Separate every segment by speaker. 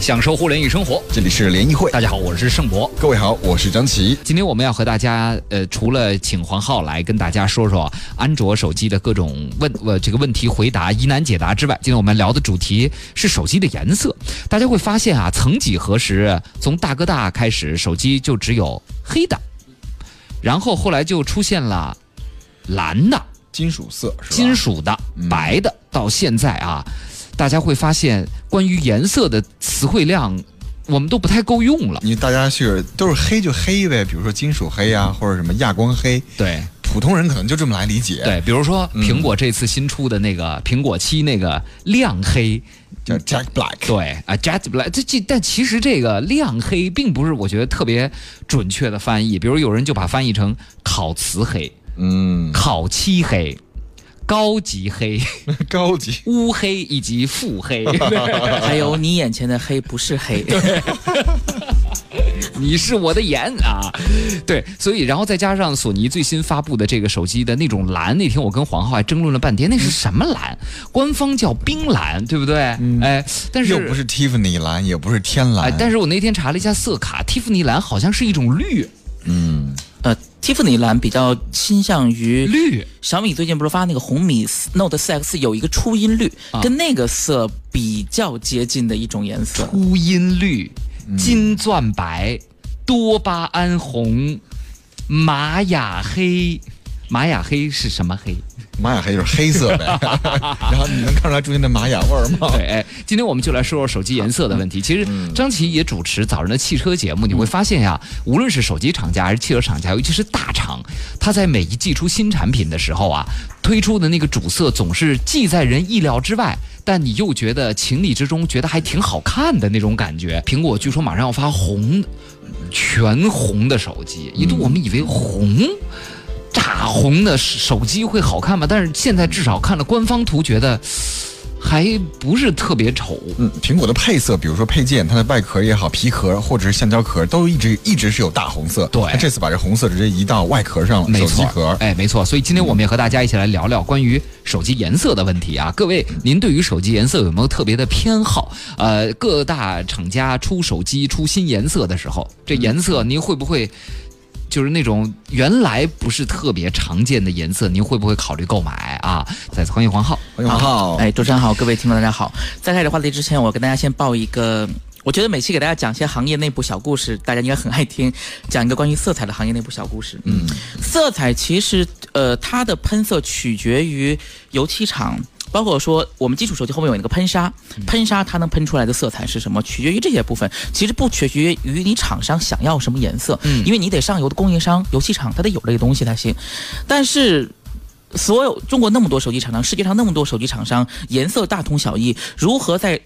Speaker 1: 享受互联与生活。
Speaker 2: 这里是联谊会，
Speaker 1: 大家好，我是盛博。
Speaker 2: 各位好，我是张琪。
Speaker 1: 今天我们要和大家，呃，除了请黄浩来跟大家说说安卓手机的各种问呃这个问题回答疑难解答之外，今天我们聊的主题是手机的颜色。大家会发现啊，曾几何时，从大哥大开始，手机就只有黑的，然后后来就出现了蓝的、
Speaker 2: 金属色是吧？
Speaker 1: 金属的、白的，到现在啊，大家会发现关于颜色的词汇量，我们都不太够用了。
Speaker 2: 你大家是都是黑就黑呗，比如说金属黑啊，或者什么亚光黑，
Speaker 1: 对。
Speaker 2: 普通人可能就这么来理解。，
Speaker 1: 对，比如说苹果这次新出的那个苹果七那个亮黑，
Speaker 2: 叫 Jack Black。
Speaker 1: 对啊，Jack Black 这这但其实这个亮黑并不是我觉得特别准确的翻译，比如有人就把翻译成烤瓷黑、
Speaker 2: 嗯，
Speaker 1: 烤漆黑、高级黑、
Speaker 2: 高级。
Speaker 1: 乌黑以及腹黑。
Speaker 3: 还有你眼前的黑不是黑，
Speaker 1: 你是我的眼啊，对，所以然后再加上索尼最新发布的这个手机的那种蓝，那天我跟黄浩还争论了半天，那是什么蓝？官方叫冰蓝，对不对？哎，但是
Speaker 2: 又不是 Tiffany 蓝，也不是天蓝。
Speaker 1: 哎，但是我那天查了一下色卡，蒂芙尼蓝好像是一种绿
Speaker 2: 嗯，
Speaker 3: 呃，Tiffany 蓝比较倾向于
Speaker 1: 绿，
Speaker 3: 小米最近不是发那个红米 Note 4X 有一个初音绿，
Speaker 1: 啊
Speaker 3: 跟那个色比较接近的一种颜色。
Speaker 1: 初音绿、金钻白、多巴胺红、玛雅黑。玛雅黑是什么黑？
Speaker 2: 玛雅黑就是黑色呗。然后你能看出来中间的玛雅味儿吗？
Speaker 1: 对，哎，今天我们就来说说手机颜色的问题。其实张琪也主持早上的汽车节目，你会发现呀，无论是手机厂家还是汽车厂家，尤其是大厂，它在每一季出新产品的时候啊，推出的那个主色总是既在人意料之外，但你又觉得情理之中，觉得还挺好看的那种感觉。苹果据说马上要发红，全红的手机，一度我们以为红。炸红的手机会好看吗？但是现在至少看了官方图，觉得还不是特别丑。
Speaker 2: 嗯，苹果的配色，比如说配件，它的外壳也好，皮壳或者是橡胶壳，都一直一直是有大红色。
Speaker 1: 对
Speaker 2: 它这次把这红色直接移到外壳上了，
Speaker 1: 没
Speaker 2: 手机壳，。
Speaker 1: 哎，没错。所以今天我们也和大家一起来聊聊关于手机颜色的问题啊。各位，您对于手机颜色有没有特别的偏好？呃，各大厂家出手机出新颜色的时候，这颜色您会不会？就是那种原来不是特别常见的颜色，您会不会考虑购买啊？再次欢迎黄浩。
Speaker 2: 欢迎黄浩。
Speaker 3: 哎，主持人好，各位听众大家好。在开始话题之前，我跟大家先报一个。我觉得每期给大家讲一些行业内部小故事，大家应该很爱听。讲一个关于色彩的行业内部小故事。嗯，色彩其实呃，它的喷色取决于油漆厂，包括说我们基础手机后面有那个喷砂，喷砂它能喷出来的色彩是什么，取决于这些部分。其实不取决于你厂商想要什么颜色，
Speaker 1: 嗯
Speaker 3: 因为你得上游的供应商、油漆厂它得有这个东西才行。但是所有中国那么多手机厂商，世界上那么多手机厂商，颜色大同小异，如何在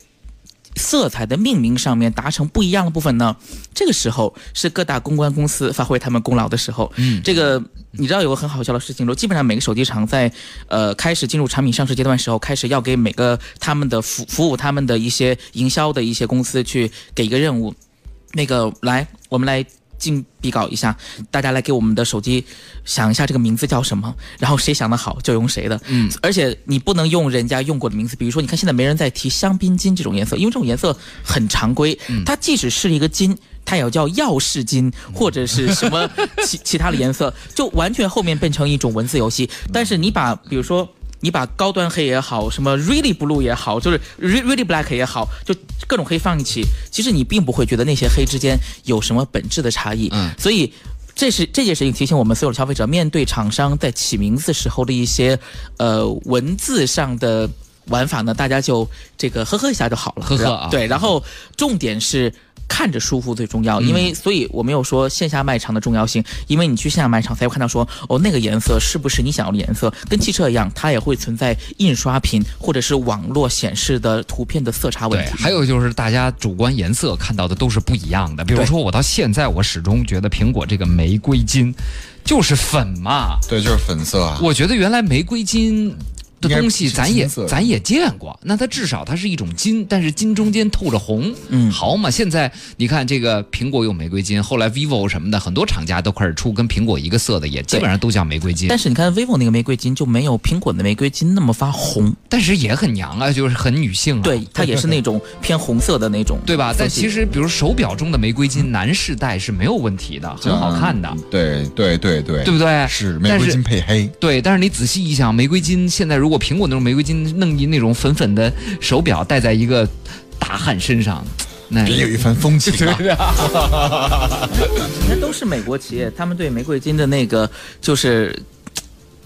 Speaker 3: 色彩的命名上面达成不一样的部分呢？这个时候是各大公关公司发挥他们功劳的时候。
Speaker 1: 嗯
Speaker 3: 这个你知道有个很好笑的事情，说基本上每个手机厂在呃开始进入产品上市阶段的时候，开始要给每个他们的服服务他们的一些营销的一些公司去给一个任务，那个来我们来。进比稿一下，大家来给我们的手机想一下这个名字叫什么，然后谁想的好就用谁的。
Speaker 1: 嗯，
Speaker 3: 而且你不能用人家用过的名字，比如说你看现在没人在提香槟金这种颜色，因为这种颜色很常规，它即使是一个金。它也要叫钥匙金或者是什么其 其他的颜色，就完全后面变成一种文字游戏。但是你把比如说你把高端黑也好，什么 really blue 也好，就是 re- really black 也好，就各种黑放一起，其实你并不会觉得那些黑之间有什么本质的差异。
Speaker 1: 嗯
Speaker 3: 所以。这是这件事情提醒我们所有的消费者，面对厂商在起名字时候的一些呃文字上的玩法呢，大家就这个呵呵一下就好了。
Speaker 1: 呵呵啊
Speaker 3: 对，然后重点是看着舒服最重要，因为所以我没有说线下卖场的重要性，因为你去线下卖场才会看到说哦那个颜色是不是你想要的颜色，跟汽车一样，它也会存在印刷品或者是网络显示的图片的色差问
Speaker 1: 对，
Speaker 3: 题。
Speaker 1: 还有就是大家主观颜色看到的都是不一样的。比如说，我到现在我始终觉得苹果这个玫瑰金就是粉嘛，
Speaker 2: 对，就是粉色啊。
Speaker 1: 我觉得原来玫瑰金的东西，咱也咱也见过。那它至少它是一种金，但是金中间透着红，
Speaker 3: 嗯
Speaker 1: 好嘛。现在你看这个苹果有玫瑰金，后来 vivo 什么的，很多厂家都开始出跟苹果一个色的，也基本上都叫玫瑰金。
Speaker 3: 但是你看 vivo 那个玫瑰金就没有苹果的玫瑰金那么发红，
Speaker 1: 但是也很娘啊，就是很女性啊。
Speaker 3: 对，它也是那种偏红色的那种，
Speaker 1: 对吧？但其
Speaker 3: 实
Speaker 1: 实，比如手表中的玫瑰金，男士戴是没有问题的，很好看的，
Speaker 2: 对对对对，
Speaker 1: 对不对？
Speaker 2: 是玫瑰金配黑，
Speaker 1: 对，但是你仔细一想，玫瑰金现在如果苹果那种玫瑰金弄一那种粉粉的手表戴在一个大汉身上，那
Speaker 2: 别有一番风情啊！
Speaker 3: 那都是美国企业，他们对玫瑰金的那个就是。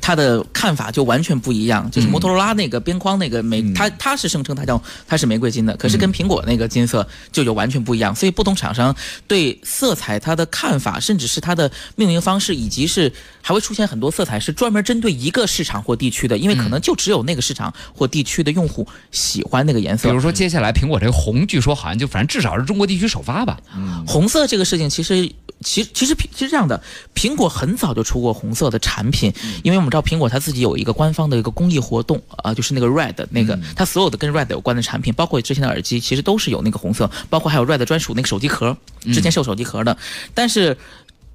Speaker 3: 他的看法就完全不一样，就是摩托罗拉那个边框那个玫，它它是声称它叫它是玫瑰金的，可是跟苹果那个金色就有完全不一样，所以不同厂商对色彩它的看法，甚至是它的命名方式，以及是还会出现很多色彩是专门针对一个市场或地区的，因为可能就只有那个市场或地区的用户喜欢那个颜色。
Speaker 1: 比。如说接下来苹果这个红，据说好像就反正至少是中国地区首发吧。
Speaker 3: 红色这个事情，其实其其实其实这样的，苹果很早就出过红色的产品，因为我们知道苹果它自己有一个官方的一个公益活动啊、就是那个 Red 那个，它所有的跟 Red 有关的产品，包括之前的耳机，其实都是有那个红色，包括还有 Red 专属那个手机壳，之前是有手机壳的，但是。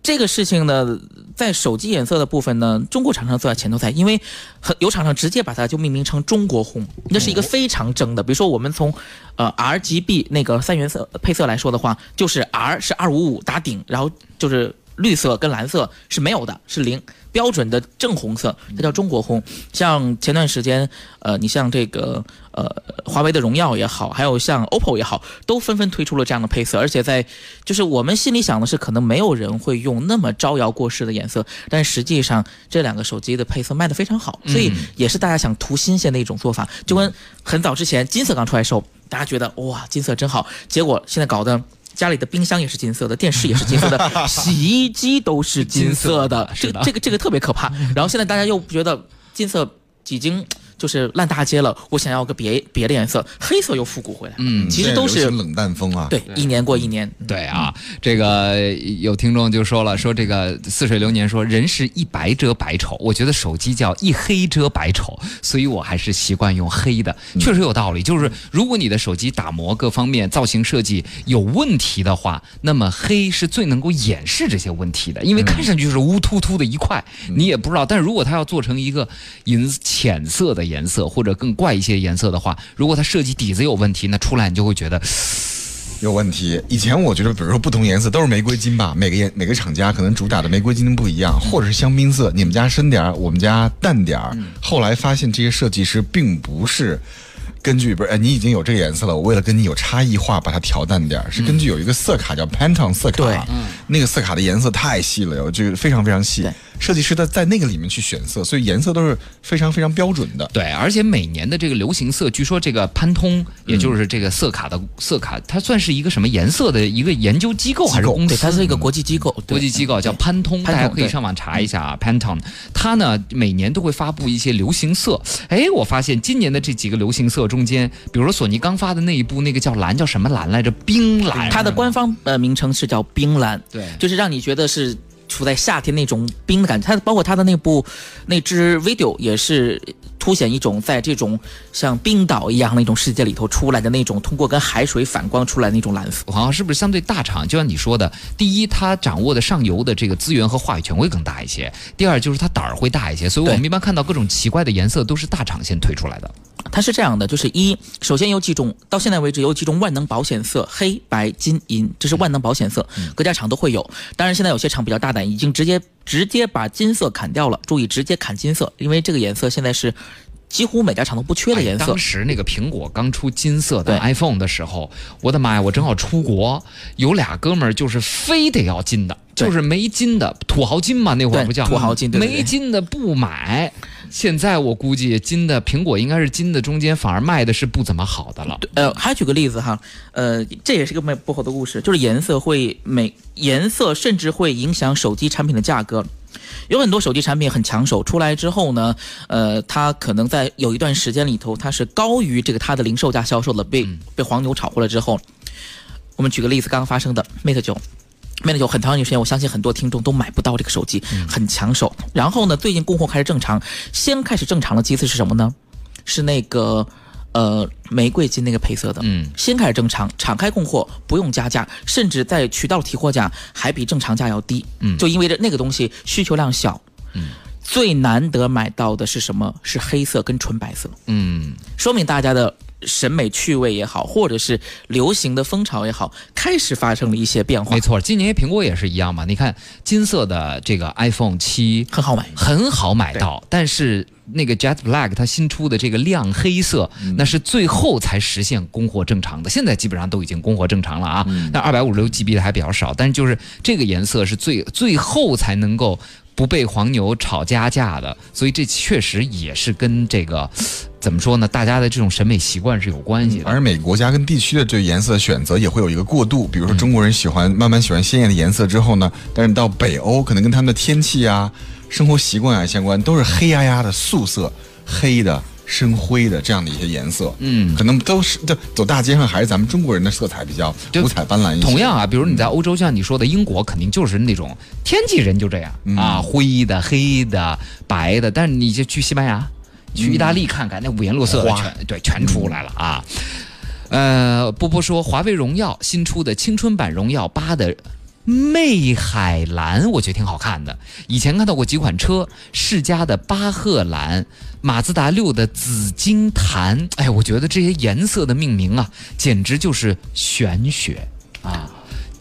Speaker 3: 这个事情呢，在手机颜色的部分呢，中国厂商坐在前头在，因为很有厂商直接把它就命名成中国红，那是一个非常正的。比如说我们从呃 RGB 那个三原色配色来说的话，就是 R 是二五五打顶，然后就是绿色跟蓝色是没有的，是零标准的正红色，它叫中国红。像前段时间，呃，你像这个呃华为的荣耀也好，还有像 OPPO 也好，都纷纷推出了这样的配色，而且在就是我们心里想的是，可能没有人会用那么招摇过市的颜色，但实际上这两个手机的配色卖得非常好，所以也是大家想图新鲜的一种做法。就跟很早之前金色刚出来的时候，大家觉得哇金色真好，结果现在搞得。家里的冰箱也是金色的，电视也是金色的，洗衣机都是金色的，这个这个这个特别可怕。然后现在大家又觉得金色已经就是烂大街了，我想要个别别的颜色，黑色又复古回来。嗯，其实都是
Speaker 2: 冷淡风啊。
Speaker 3: 对，一年过一年。
Speaker 1: 对啊，这个有听众就说了，说这个似水流年说人是一白遮百丑，我觉得手机叫一黑遮百丑，所以我还是习惯用黑的，确实有道理。就是如果你的手机打磨各方面造型设计有问题的话，那么黑是最能够掩饰这些问题的，因为看上去就是乌突突的一块，你也不知道。但是如果它要做成一个银浅色的颜色或者更怪一些颜色的话，如果它设计底子有问题，那出来你就会觉得
Speaker 2: 有问题。以前我觉得，比如说不同颜色都是玫瑰金吧，每个颜每个厂家可能主打的玫瑰金不一样，或者是香槟色，你们家深点儿，我们家淡点儿。后来发现这些设计师并不是。根据不是，哎，你已经有这个颜色了，我为了跟你有差异化，把它调淡点儿，是根据有一个色卡叫 Pantone 色卡，
Speaker 3: 对。
Speaker 2: 那个色卡的颜色太细了，有这个非常非常细，设计师在在那个里面去选色，所以颜色都是非常非常标准的。
Speaker 1: 对，而且每年的这个流行色，据说这个潘通，也就是这个色卡的色卡，它算是一个什么颜色的一个研究机构还是公
Speaker 3: 对，
Speaker 1: 司？
Speaker 3: 它是一个国际机构，对。
Speaker 1: 国际机构叫潘通，
Speaker 3: 潘通
Speaker 1: 大家可以上网查一下啊，Pantone。它呢每年都会发布一些流行色。哎，我发现今年的这几个流行色中间，比如说索尼刚发的那一部那个叫蓝，叫什么蓝来着？冰蓝。
Speaker 3: 它的官方呃名称是叫冰蓝，
Speaker 1: 对
Speaker 3: 就是让你觉得是处在夏天那种冰的感觉。它包括它的那部那支 video 也是凸显一种在这种像冰岛一样的一种世界里头出来的那种通过跟海水反光出来的那种蓝色。
Speaker 1: 好像是不是相对大厂？就像你说的，第一，它掌握的上游的这个资源和话语权会更大一些；第二，就是它胆儿会大一些。所以我们一般看到各种奇怪的颜色，都是大厂先推出来的。
Speaker 3: 它是这样的，就是一，首先有几种，到现在为止有几种万能保险色，黑白金银，这是万能保险色，各家厂都会有。当然，现在有些厂比较大胆，已经直接直接把金色砍掉了。注意，直接砍金色，因为这个颜色现在是几乎每家厂都不缺的颜色
Speaker 1: 哎当。时那个苹果刚出金色的 iPhone 的时候，我的妈呀！我正好出国，有俩哥们儿就是非得要金的，就是没金的土豪金嘛，那会儿
Speaker 3: 对
Speaker 1: 不叫
Speaker 3: 土豪金对对对
Speaker 1: 没金的不买。现在我估计金的苹果应该是金的中间反而卖的是不怎么好的了。
Speaker 3: 呃，还举个例子哈，呃，这也是个卖不好的故事，就是颜色会每颜色甚至会影响手机产品的价格。有很多手机产品很抢手，出来之后呢，呃，它可能在有一段时间里头，它是高于这个它的零售价销售的，被被黄牛炒过了之后，我们举个例子，刚刚发生的 Mate 九。Mate 九很长一段时间，我相信很多听众都买不到这个手机，很抢手。然后呢，最近供货开始正常，先开始正常的机次是什么呢？是那个呃玫瑰金那个配色的，
Speaker 1: 嗯，
Speaker 3: 先开始正常，敞开供货，不用加价，甚至在渠道提货价还比正常价要低，
Speaker 1: 嗯
Speaker 3: 就因为这那个东西需求量小，
Speaker 1: 嗯，
Speaker 3: 最难得买到的是什么？是黑色跟纯白色，
Speaker 1: 嗯，
Speaker 3: 说明大家的。审美趣味也好，或者是流行的风潮也好，开始发生了一些变化
Speaker 1: 没。错，今年苹果也是一样嘛。你看金色的这个 iPhone 七
Speaker 3: 很好买，
Speaker 1: 很好买到，但是那个 Jet Black 它新出的这个亮黑色，那是最后才实现供货正常的。现在基本上都已经供货正常了啊。那二百五十六 GB 的还比较少，但是就是这个颜色是最最后才能够不被黄牛炒加价的，所以这确实也是跟这个怎么说呢，大家的这种审美习惯是有关系的。
Speaker 2: 而每个国家跟地区的这个颜色选择也会有一个过渡，比如说中国人喜欢慢慢喜欢鲜艳的颜色之后呢，但是到北欧可能跟他们的天气啊、生活习惯啊相关，都是黑压压的素色、黑的、深灰的这样的一些颜色。
Speaker 1: 嗯
Speaker 2: 可能都是这走大街上还是咱们中国人的色彩比较五彩斑斓一些。
Speaker 1: 同样啊，比如你在欧洲，像你说的英国，肯定就是那种天气人就这样、啊，灰的、黑的、白的。但是你就去西班牙、去意大利看看，那五颜六色的全对全出来了啊。呃，波波说，华为荣耀新出的青春版荣耀八的魅海蓝，我觉得挺好看的。以前看到过几款车，世嘉的巴赫蓝，马自达六的紫金檀。哎，我觉得这些颜色的命名啊，简直就是玄学啊！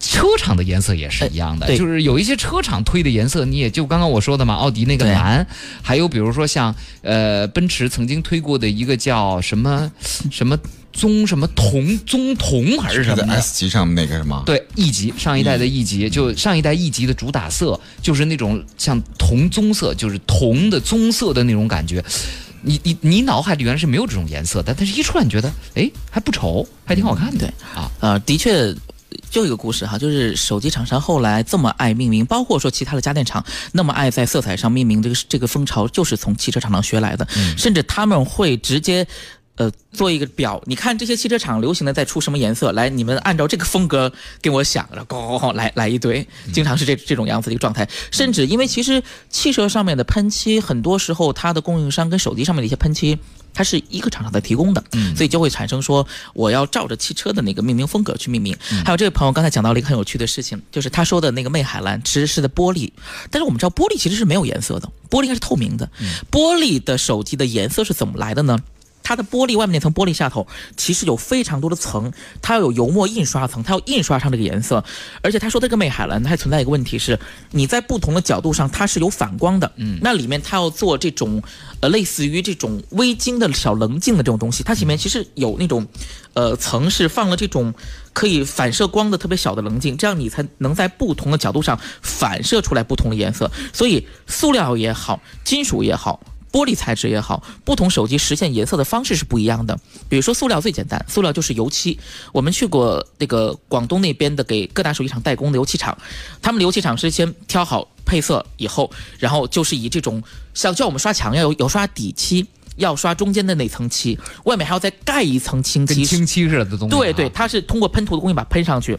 Speaker 1: 车厂的颜色也是一样的，就是有一些车厂推的颜色，你也就刚刚我说的嘛，奥迪那个蓝，还有比如说像呃奔驰曾经推过的一个叫什么 什么棕什么铜棕铜还是什么
Speaker 2: ，S 级上面那个是吗？
Speaker 1: 对，E 级上一代的 E 级，就上一代 E 级的主打色就是那种像铜棕色，就是铜的棕色的那种感觉。你你你脑海里原来是没有这种颜色的，但是一出来你觉得，哎，还不丑，还挺好看的。
Speaker 3: 对
Speaker 1: 啊，
Speaker 3: 呃，的确。就一个故事哈，就是手机厂商后来这么爱命名，包括说其他的家电厂那么爱在色彩上命名，这个这个风潮就是从汽车厂商学来的，甚至他们会直接。呃，做一个表，你看这些汽车厂流行的在出什么颜色，来，你们按照这个风格给我想，然后咣咣咣来来一堆，经常是这这种样子的一个状态。甚至因为其实汽车上面的喷漆，很多时候它的供应商跟手机上面的一些喷漆，它是一个厂商在提供的，所以就会产生说我要照着汽车的那个命名风格去命名。还有这位朋友刚才讲到了一个很有趣的事情，就是他说的那个魅海蓝其实是的玻璃，但是我们知道玻璃其实是没有颜色的，玻璃应该是透明的。玻璃的手机的颜色是怎么来的呢？它的玻璃外面那层玻璃下头其实有非常多的层，它要有油墨印刷层，它要印刷上这个颜色。而且他说这个魅海蓝它还存在一个问题是，你在不同的角度上它是有反光的，嗯，那里面它要做这种呃类似于这种微晶的小棱镜的这种东西，它里面其实有那种呃层是放了这种可以反射光的特别小的棱镜，这样你才能在不同的角度上反射出来不同的颜色。所以塑料也好，金属也好。玻璃材质也好，不同手机实现颜色的方式是不一样的。比如说塑料最简单，塑料就是油漆。我们去过那个广东那边的给各大手机厂代工的油漆厂，他们的油漆厂是先挑好配色以后，然后就是以这种像叫我们刷墙要有有刷底漆，要刷中间的那层漆，外面还要再盖一层清漆，
Speaker 1: 跟清漆似的东。
Speaker 3: 对对，它是通过喷涂的工艺把它喷上去。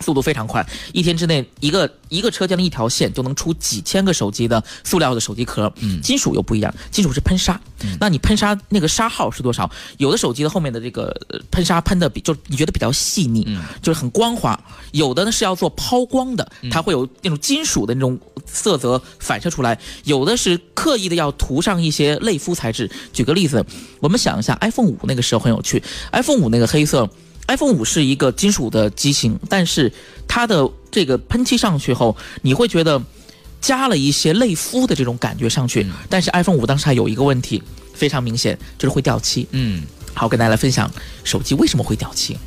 Speaker 3: 速度非常快，一天之内一个一个车间的一条线就能出几千个手机的塑料的手机壳。嗯，金属又不一样，金属是喷砂，嗯那你喷砂那个砂号是多少？有的手机的后面的这个呃喷砂喷的比就你觉得比较细腻，就是很光滑；有的呢是要做抛光的，它会有那种金属的那种色泽反射出来；有的是刻意的要涂上一些类肤材质。举个例子，我们想一下，iPhone 五那个时候很有趣，iPhone 五那个黑色。iPhone 五是一个金属的机型，但是它的这个喷漆上去后，你会觉得加了一些类肤的这种感觉上去。但是 iPhone 五当时还有一个问题非常明显，就是会掉漆。
Speaker 1: 嗯，
Speaker 3: 好，跟大家来分享手机为什么会掉漆。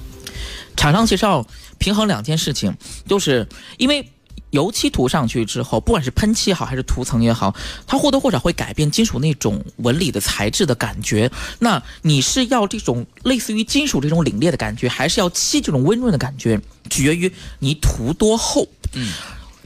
Speaker 3: 厂商其实要平衡两件事情，就是因为。油漆涂上去之后，不管是喷漆也好，还是涂层也好，它或多或少会改变金属那种纹理的材质的感觉。那你是要这种类似于金属这种凛冽的感觉，还是要漆这种温润的感觉？取决于你涂多厚。嗯，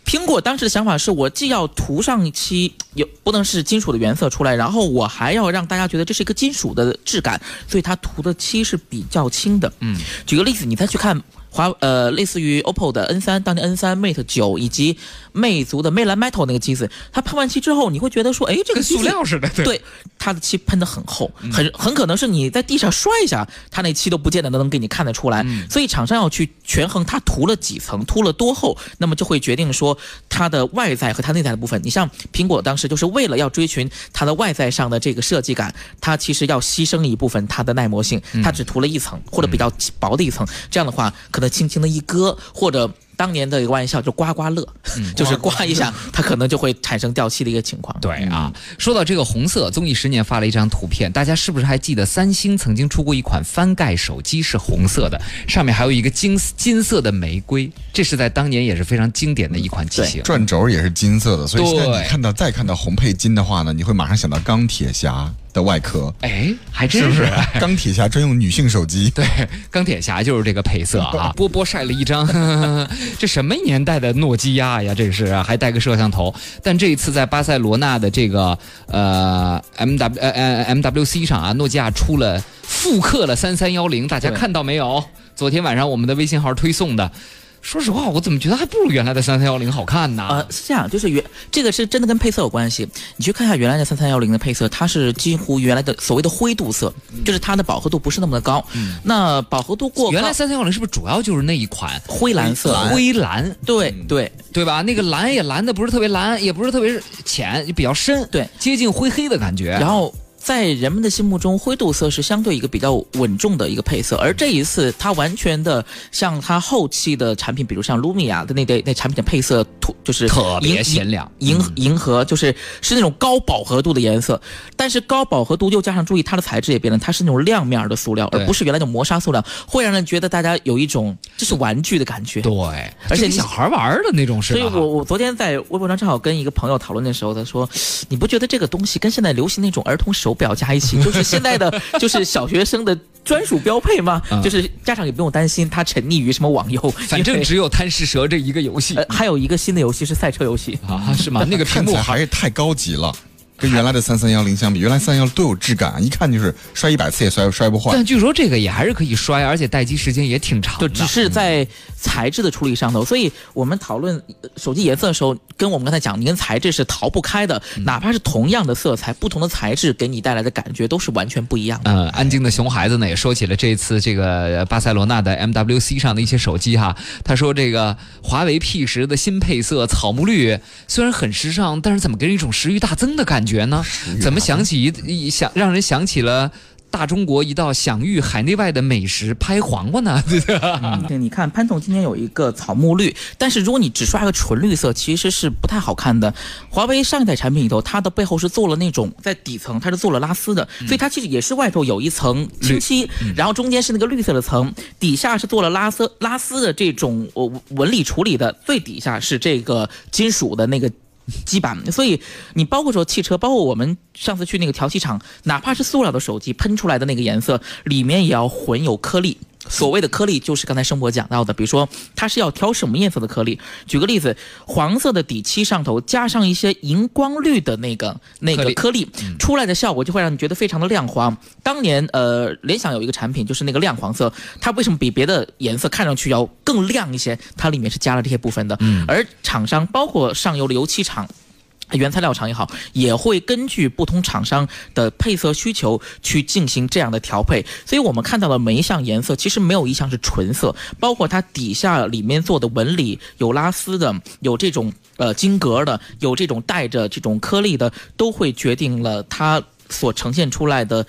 Speaker 3: 苹果当时的想法是我既要涂上一期有不能是金属的原色出来，然后我还要让大家觉得这是一个金属的质感，所以它涂的漆是比较轻的。
Speaker 1: 嗯，
Speaker 3: 举个例子，你再去看华呃，类似于 OPPO 的 N 三当年 N 三 Mate 九以及魅族的魅蓝 Metal 那个机子，它喷完漆之后，你会觉得说，哎，这个
Speaker 1: 塑料似的。
Speaker 3: 对，它的漆喷的很厚，很很可能是你在地上摔一下，它那漆都不见得能给你看得出来。所以厂商要去权衡它涂了几层，涂了多厚，那么就会决定说它的外在和它内在的部分。你像苹果当时就是为了要追寻它的外在上的这个设计感，它其实要牺牲一部分它的耐磨性，它只涂了一层或者比较薄的一层，这样的话可能轻轻的一割或者。当年的一个玩笑就刮刮乐，就是刮一下，它可能就会产生掉漆的一个情况。
Speaker 1: 对啊，说到这个红色，综艺十年发了一张图片，大家是不是还记得三星曾经出过一款翻盖手机是红色的，上面还有一个金金色的玫瑰，这是在当年也是非常经典的一款机型。
Speaker 2: 转轴也是金色的，所以现在你看到再看到红配金的话呢，你会马上想到钢铁侠。的外壳，
Speaker 1: 哎，还真是
Speaker 2: 钢铁侠专用女性手机。
Speaker 1: 对，钢铁侠就是这个配色啊。波波晒了一张，这什么年代的诺基亚呀？这是还带个摄像头。但这一次在巴塞罗那的这个呃 M W M W C 上啊，诺基亚出了复刻了三三幺零，大家看到没有？昨天晚上我们的微信号推送的。说实话，我怎么觉得还不如原来的三三幺零好看呢？
Speaker 3: 呃，是这样，就是原这个是真的跟配色有关系。你去看一下原来的三三幺零的配色，它是几乎原来的所谓的灰度色，就是它的饱和度不是那么的高。那饱和度过
Speaker 1: 原来三三幺零是不是主要就是那一款
Speaker 3: 灰蓝色？
Speaker 1: 灰蓝，
Speaker 3: 对对
Speaker 1: 对吧？那个蓝也蓝的不是特别蓝，也不是特别浅，就比较深，
Speaker 3: 对，
Speaker 1: 接近灰黑的感觉。
Speaker 3: 然后。在人们的心目中，灰度色是相对一个比较稳重的一个配色，而这一次它完全的像它后期的产品，比如像 Lumia 的那那那产品的配色图，就是
Speaker 1: 特别鲜亮，
Speaker 3: 银银河就是是那种高饱和度的颜色，但是高饱和度又加上注意它的材质也变了，它是那种亮面的塑料，而不是原来的磨砂塑料，会让人觉得大家有一种这是玩具的感觉。
Speaker 1: 对，
Speaker 3: 而且
Speaker 1: 小孩玩的那种是。
Speaker 3: 所以我我昨天在微博上正好跟一个朋友讨论的时候，他说：“你不觉得这个东西跟现在流行那种儿童手？”表加一起，就是现在的，就是小学生的专属标配吗？就是家长也不用担心他沉溺于什么网游，
Speaker 1: 反正只有贪吃蛇这一个游戏。
Speaker 3: 还有一个新的游戏是赛车游戏
Speaker 1: 啊，是吗？那个屏幕
Speaker 2: 还是太高级了。跟原来的三三幺零相比，原来三幺都有质感，一看就是摔一百次也摔摔不坏。
Speaker 1: 但据说这个也还是可以摔，而且待机时间也挺长。
Speaker 3: 就只是在材质的处理上头，所以我们讨论手机颜色的时候，跟我们刚才讲，你跟材质是逃不开的。哪怕是同样的色彩，不同的材质给你带来的感觉都是完全不一样的。
Speaker 1: 嗯，安静的熊孩子呢也说起了这次这个巴塞罗那的 MWC 上的一些手机哈，他说这个华为 P 十的新配色草木绿虽然很时尚，但是怎么给人一种食欲大增的感觉呢？怎么想起一想让人想起了大中国一道享誉海内外的美食拍黄瓜呢？
Speaker 3: 对，你看潘总今天有一个草木绿，但是如果你只刷个纯绿色，其实是不太好看的。华为上一代产品里头，它的背后是做了那种在底层它是做了拉丝的，所以它其实也是外头有一层清漆，然后中间是那个绿色的层，底下是做了拉丝拉丝的这种呃纹理处理的，最底下是这个金属的那个。基板，所以你包括说汽车，包括我们上次去那个调漆厂，哪怕是塑料的手机喷出来的那个颜色，里面也要混有颗粒。所谓的颗粒，就是刚才生博讲到的，比如说它是要挑什么颜色的颗粒。举个例子，黄色的底漆上头加上一些荧光绿的那个那个颗粒，出来的效果就会让你觉得非常的亮黄。当年呃，联想有一个产品就是那个亮黄色，它为什么比别的颜色看上去要更亮一些？它里面是加了这些部分的。而厂商包括上游的油漆厂。原材料厂也好，也会根据不同厂商的配色需求去进行这样的调配。所以我们看到的每一项颜色，其实没有一项是纯色，包括它底下里面做的纹理，有拉丝的，有这种呃金格的，有这种带着这种颗粒的，都会决定了它所呈现出来的。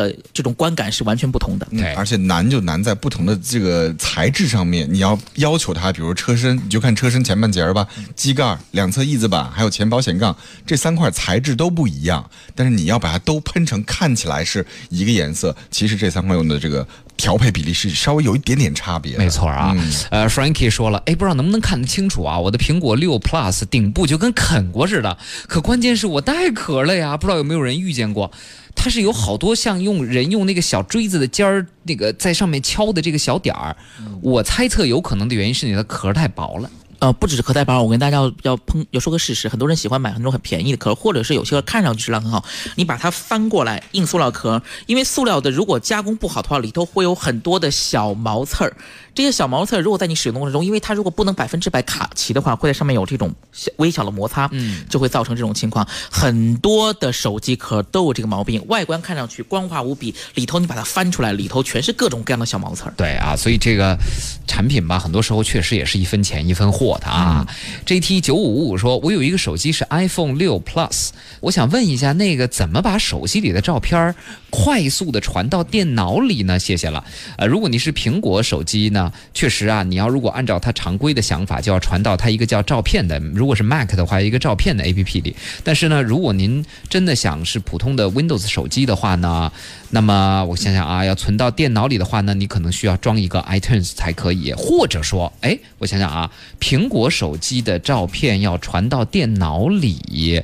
Speaker 3: 呃，这种观感是完全不同的。
Speaker 1: 对，
Speaker 2: 而且难就难在不同的这个材质上面，你要要求它，比如车身，你就看车身前半截儿吧，机盖、两侧翼子板还有前保险杠这三块材质都不一样，但是你要把它都喷成看起来是一个颜色，其实这三块用的这个调配比例是稍微有一点点差别。
Speaker 1: 没错啊，呃，Frankie 说了，哎，不知道能不能看得清楚啊？我的苹果六 Plus 顶部就跟啃过似的，可关键是我带壳了呀，不知道有没有人遇见过。它是有好多像用人用那个小锥子的尖儿，那个在上面敲的这个小点儿。我猜测有可能的原因是你的壳太薄了。
Speaker 3: 呃，不只是壳太薄，我跟大家要要碰要说个事实，很多人喜欢买很多很便宜的壳，或者是有些看上去质量很好，你把它翻过来硬塑料壳，因为塑料的如果加工不好的话，里头会有很多的小毛刺儿。这些小毛刺如果在你使用过程中，因为它如果不能百分之百卡齐的话，会在上面有这种小微小的摩擦，嗯，就会造成这种情况。很多的手机壳都有这个毛病，外观看上去光滑无比，里头你把它翻出来，里头全是各种各样的小毛刺儿。
Speaker 1: 对啊，所以这个产品吧，很多时候确实也是一分钱一分货的啊。JT 九五五五说，我有一个手机是 iPhone 六 Plus，我想问一下，那个怎么把手机里的照片快速的传到电脑里呢？谢谢了。呃，如果你是苹果手机呢？啊确实啊，你要如果按照它常规的想法，就要传到它一个叫照片的，如果是 Mac 的话，一个照片的 APP 里。但是呢，如果您真的想是普通的 Windows 手机的话呢，那么我想想啊，要存到电脑里的话呢，你可能需要装一个 iTunes 才可以，或者说，哎，我想想啊，苹果手机的照片要传到电脑里。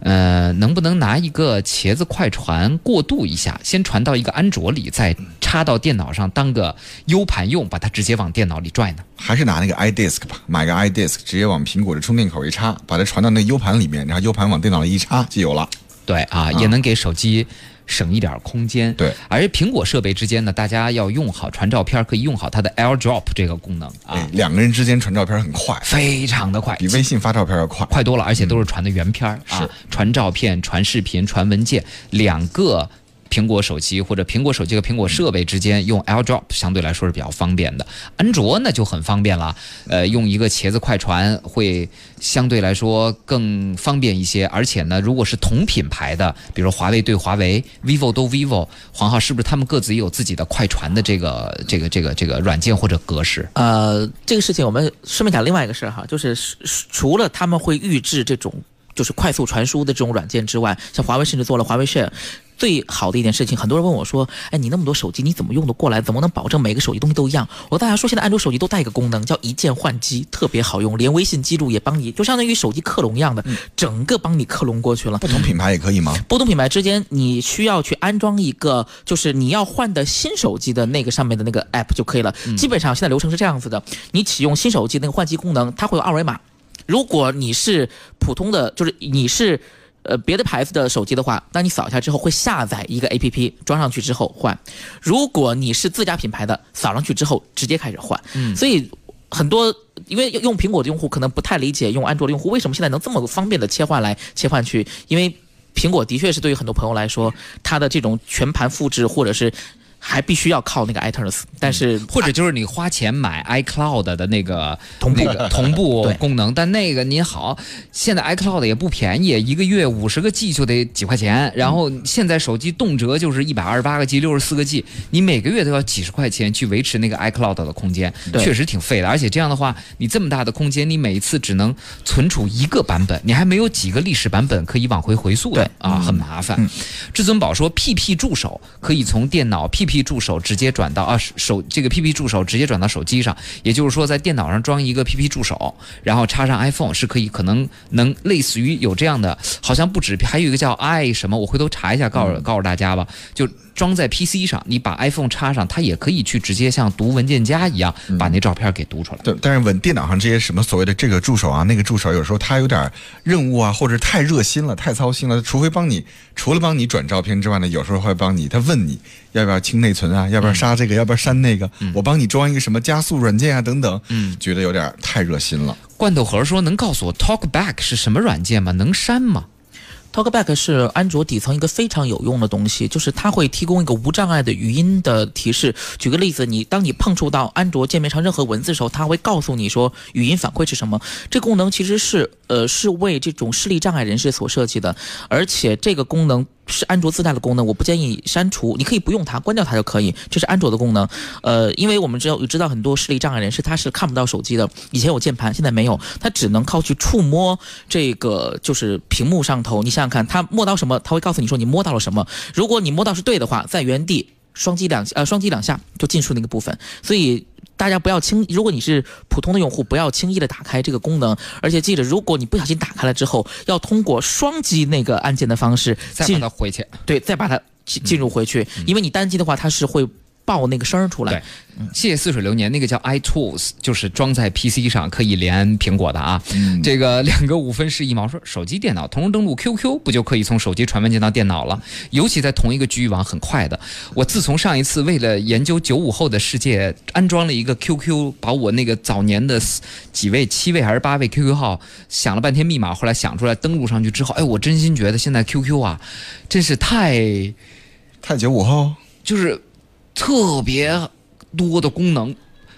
Speaker 1: 呃，能不能拿一个茄子快传过渡一下，先传到一个安卓里，再插到电脑上当个 U 盘用，把它直接往电脑里拽呢？
Speaker 2: 还是拿那个 iDisk 吧，买个 iDisk，直接往苹果的充电口一插，把它传到那个 U 盘里面，然后 U 盘往电脑里一插就有了。
Speaker 1: 对啊，也能给手机。省一点空间，
Speaker 2: 对，
Speaker 1: 而苹果设备之间呢，大家要用好传照片，可以用好它的 AirDrop 这个功能啊。
Speaker 2: 两个人之间传照片很快，
Speaker 1: 非常的快，
Speaker 2: 比微信发照片要快，
Speaker 1: 快多了，而且都是传的原片啊，传照片、传视频、传文件，两个。苹果手机或者苹果手机和苹果设备之间用 AirDrop 相对来说是比较方便的，安卓呢就很方便了，呃，用一个茄子快传会相对来说更方便一些，而且呢，如果是同品牌的，比如华为对华为，vivo 都 vivo，黄浩是不是他们各自也有自己的快传的这个这个这个这个软件或者格式？
Speaker 3: 呃，这个事情我们顺便讲另外一个事儿哈，就是除了他们会预制这种就是快速传输的这种软件之外，像华为甚至做了华为 Share。最好的一件事情，很多人问我说：“哎，你那么多手机，你怎么用得过来？怎么能保证每个手机东西都一样？”我大家说，现在安卓手机都带一个功能，叫一键换机，特别好用，连微信记录也帮你，就相当于手机克隆一样的，整个帮你克隆过去了。
Speaker 2: 不同品牌也可以吗？
Speaker 3: 不同品牌之间，你需要去安装一个，就是你要换的新手机的那个上面的那个 app 就可以了。基本上现在流程是这样子的：你启用新手机那个换机功能，它会有二维码。如果你是普通的，就是你是。呃，别的牌子的手机的话，当你扫一下之后，会下载一个 A P P，装上去之后换。如果你是自家品牌的，扫上去之后直接开始换。嗯，所以很多因为用苹果的用户可能不太理解，用安卓的用户为什么现在能这么方便的切换来切换去？因为苹果的确是对于很多朋友来说，它的这种全盘复制或者是。还必须要靠那个 iTunes，但是
Speaker 1: 或者就是你花钱买 iCloud 的那个同步 同步功能，但那个您好，现在 iCloud 也不便宜，一个月五十个 G 就得几块钱，然后现在手机动辄就是一百二十八个 G、六十四个 G，你每个月都要几十块钱去维持那个 iCloud 的空间，确实挺费的。而且这样的话，你这么大的空间，你每一次只能存储一个版本，你还没有几个历史版本可以往回回溯的啊，很麻烦。至尊宝说，PP 助手可以从电脑 PP。助手直接转到啊手这个 PP 助手直接转到手机上，也就是说在电脑上装一个 PP 助手，然后插上 iPhone 是可以，可能能类似于有这样的，好像不止，还有一个叫 i 什么，我回头查一下，告诉告诉大家吧，就。装在 PC 上，你把 iPhone 插上，它也可以去直接像读文件夹一样把那照片给读出来。
Speaker 2: 对，但是稳电脑上这些什么所谓的这个助手啊，那个助手，有时候它有点任务啊，或者太热心了，太操心了。除非帮你，除了帮你转照片之外呢，有时候会帮你，他问你要不要清内存啊，要不要杀这个，要不要删那个，我帮你装一个什么加速软件啊等等。嗯，觉得有点太热心了。
Speaker 1: 罐头盒说：“能告诉我 TalkBack 是什么软件吗？能删吗？”
Speaker 3: TalkBack 是安卓底层一个非常有用的东西，就是它会提供一个无障碍的语音的提示。举个例子，你当你碰触到安卓界面上任何文字的时候，它会告诉你说语音反馈是什么。这功能其实是呃是为这种视力障碍人士所设计的，而且这个功能。是安卓自带的功能，我不建议删除，你可以不用它，关掉它就可以。这是安卓的功能，呃，因为我们知道知道很多视力障碍人士他是看不到手机的，以前有键盘，现在没有，他只能靠去触摸这个就是屏幕上头。你想想看，他摸到什么，他会告诉你说你摸到了什么。如果你摸到是对的话，在原地双击两呃双击两下就进出那个部分，所以。大家不要轻，如果你是普通的用户，不要轻易的打开这个功能。而且记着，如果你不小心打开了之后，要通过双击那个按键的方式
Speaker 1: 再把它回去。
Speaker 3: 对，再把它进进入回去。因为你单击的话，它是会爆那个声儿出来
Speaker 1: 对。谢谢似水流年，那个叫 iTools，就是装在 PC 上可以连苹果的啊。这个两个五分是一毛说，手机、电脑同时登录 QQ，不就可以从手机传文件到电脑了？尤其在同一个局域网，很快的。我自从上一次为了研究九五后的世界，安装了一个 QQ，把我那个早年的几位、七位还是八位 QQ 号想了半天密码，后来想出来登录上去之后，哎，我真心觉得现在 QQ 啊，真是太
Speaker 2: 太九五后，
Speaker 1: 就是特别。多的功能，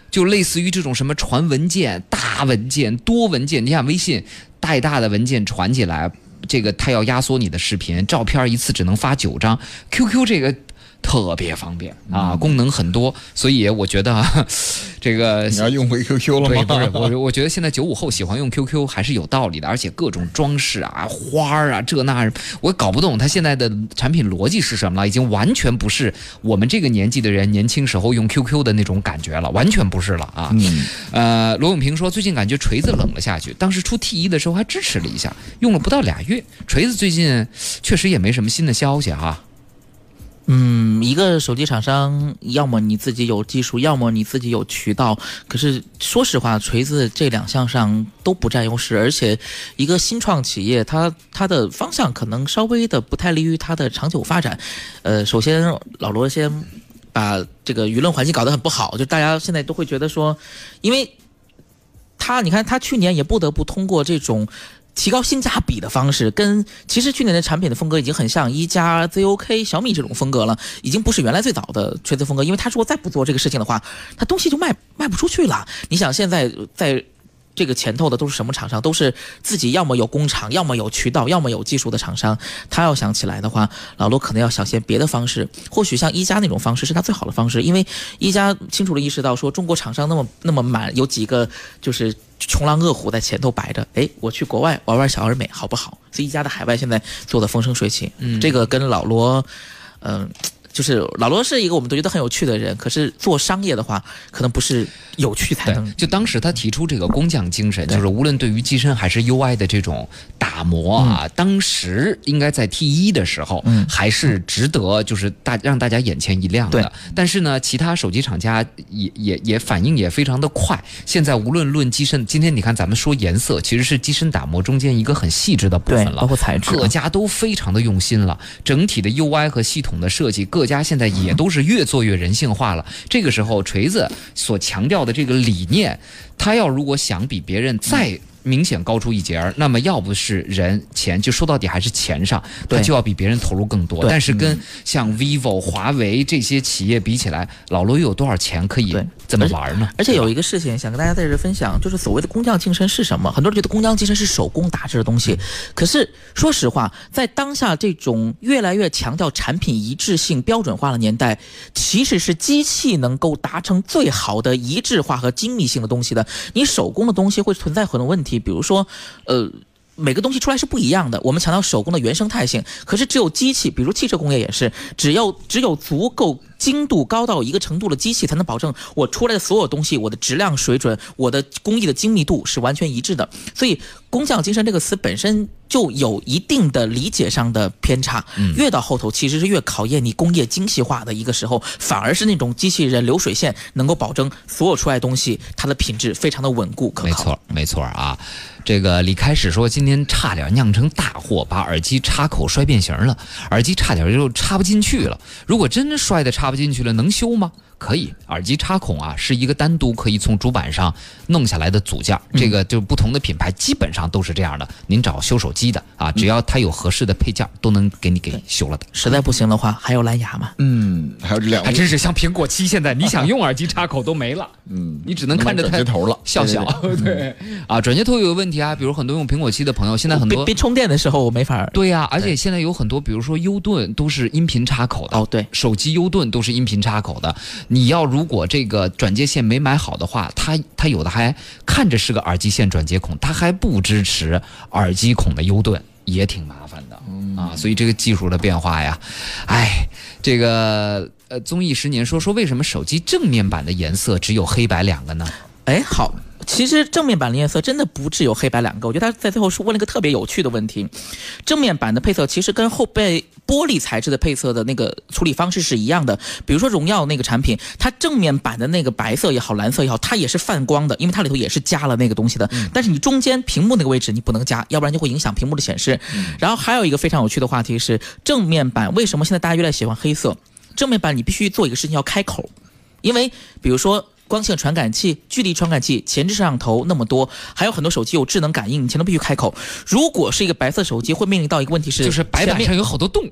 Speaker 1: 就类似于这种什么传文件、大文件、多文件。你看微信带大的文件传起来，这个它要压缩你的视频、照片，一次只能发九张。QQ 这个。特别方便啊，功能很多，所以我觉得 这个
Speaker 2: 你要用回 QQ 了吗？
Speaker 1: 不是，我我觉得现在九五后喜欢用 QQ 还是有道理的，而且各种装饰啊、花儿啊，这那，我搞不懂它现在的产品逻辑是什么了，已经完全不是我们这个年纪的人年轻时候用 QQ 的那种感觉了，完全不是了啊。呃，罗永平说最近感觉锤子冷了下去，当时出 T 一的时候还支持了一下，用了不到俩月，锤子最近确实也没什么新的消息哈。
Speaker 3: 嗯，一个手机厂商，要么你自己有技术，要么你自己有渠道。可是说实话，锤子这两项上都不占优势，而且一个新创企业，它它的方向可能稍微的不太利于它的长久发展。呃，首先老罗先把这个舆论环境搞得很不好，就大家现在都会觉得说，因为他你看他去年也不得不通过这种。提高性价比的方式，跟其实去年的产品的风格已经很像一加 ZOK、小米这种风格了，已经不是原来最早的锤子风格。因为他如果再不做这个事情的话，他东西就卖卖不出去了。你想现在在。这个前头的都是什么厂商？都是自己要么有工厂，要么有渠道，要么有技术的厂商。他要想起来的话，老罗可能要想些别的方式。或许像一加那种方式是他最好的方式，因为一加清楚的意识到说中国厂商那么那么满，有几个就是穷狼恶虎在前头摆着。哎，我去国外玩玩小而美，好不好？所以一加的海外现在做的风生水起。嗯，这个跟老罗，嗯。就是老罗是一个我们都觉得很有趣的人，可是做商业的话，可能不是有趣才能。
Speaker 1: 就当时他提出这个工匠精神，就是无论对于机身还是 UI 的这种打磨啊，当时应该在 T 一的时候，还是值得就是大让大家眼前一亮的。但是呢，其他手机厂家也也也反应也非常的快。现在无论论机身，今天你看咱们说颜色，其实是机身打磨中间一个很细致的部分了，
Speaker 3: 包括材质，
Speaker 1: 各家都非常的用心了，整体的 UI 和系统的设计各。家现在也都是越做越人性化了。这个时候，锤子所强调的这个理念，他要如果想比别人再。明显高出一截儿，那么要不是人钱，就说到底还是钱上，他就要比别人投入更多。但是跟像 vivo、华为这些企业比起来，老罗又有多少钱可以怎么玩呢？
Speaker 3: 而且有一个事情想跟大家在这分享，就是所谓的工匠精神是什么？很多人觉得工匠精神是手工打制的东西，可是说实话，在当下这种越来越强调产品一致性、标准化的年代，其实是机器能够达成最好的一致化和精密性的东西的。你手工的东西会存在很多问题。比如说，呃，每个东西出来是不一样的。我们强调手工的原生态性，可是只有机器，比如汽车工业也是，只要只有足够精度高到一个程度的机器，才能保证我出来的所有东西，我的质量水准，我的工艺的精密度是完全一致的。所以，工匠精神这个词本身。就有一定的理解上的偏差，嗯越到后头其实是越考验你工业精细化的一个时候，反而是那种机器人流水线能够保证所有出来东西它的品质非常的稳固可靠。
Speaker 1: 没错，没错啊。这个李开始说今天差点酿成大祸，把耳机插口摔变形了，耳机差点就插不进去了。如果真摔的插插不进去了，能修吗？可以，耳机插孔啊是一个单独可以从主板上弄下来的组件，这个就不同的品牌基本上都是这样的。您找修手机的啊，只要它有合适的配件，都能给你给修了的。
Speaker 3: 实在不行的话，还有蓝牙嘛？
Speaker 2: 嗯，还有这两，
Speaker 1: 还真是像苹果七，现在你想用耳机插口都没了。嗯，你只能看着它
Speaker 2: 转接头了，
Speaker 1: 笑笑。对 啊，转接头有个问题啊，比如很多用苹果七的朋友，现在很多
Speaker 3: 别充电的时候我没法。
Speaker 1: 对呀，而且现在有很多，比如说 U 盾都是音频插口的。
Speaker 3: 哦，对，
Speaker 1: 手机 U 盾都是音频插口的。你要如果这个转接线没买好的话，它它有的还看着是个耳机线转接孔，它还不支持耳机孔的 U 盾，也挺麻烦的啊。所以这个技术的变化呀，哎，这个呃，综艺十年说说为什么手机正面板的颜色只有黑白两个呢？
Speaker 3: 哎，好。其实正面版的颜色真的不只有黑白两个，我觉得他在最后是问了一个特别有趣的问题。正面版的配色其实跟后背玻璃材质的配色的那个处理方式是一样的。比如说荣耀那个产品，它正面版的那个白色也好，蓝色也好，它也是泛光的，因为它里头也是加了那个东西的。但是你中间屏幕那个位置你不能加，要不然就会影响屏幕的显示。然后还有一个非常有趣的话题是正面版为什么现在大家越来越喜欢黑色？正面版你必须做一个事情要开口，因为比如说。光线传感器、距离传感器、前置摄像头那么多，还有很多手机有智能感应，你前都必须开口。如果是一个白色手机，会面临到一个问题是，
Speaker 1: 就是白板上有好多洞。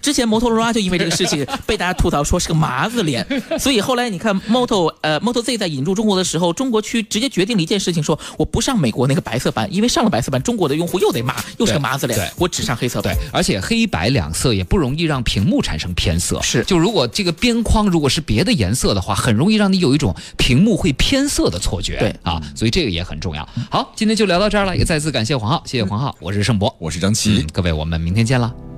Speaker 3: 之前摩托罗拉就因为这个事情 被大家吐槽说是个麻子脸，所以后来你看 Moto 呃 Moto Z 在引入中国的时候，中国区直接决定了一件事情，说我不上美国那个白色版，因为上了白色版，中国的用户又得骂，又是个麻子脸，我只上黑色版。
Speaker 1: 对，而且黑白两色也不容易让屏幕产生偏色。
Speaker 3: 是，
Speaker 1: 就如果这个边框如果是别的颜色的话，很容易让你有一种屏幕会偏色的错觉。
Speaker 3: 对
Speaker 1: 啊，所以这个也很重要。好，今天就聊到这儿了，也再次感谢黄浩，谢谢黄浩，我是盛博，
Speaker 2: 我是张琪，
Speaker 1: 各位，我们明天见了。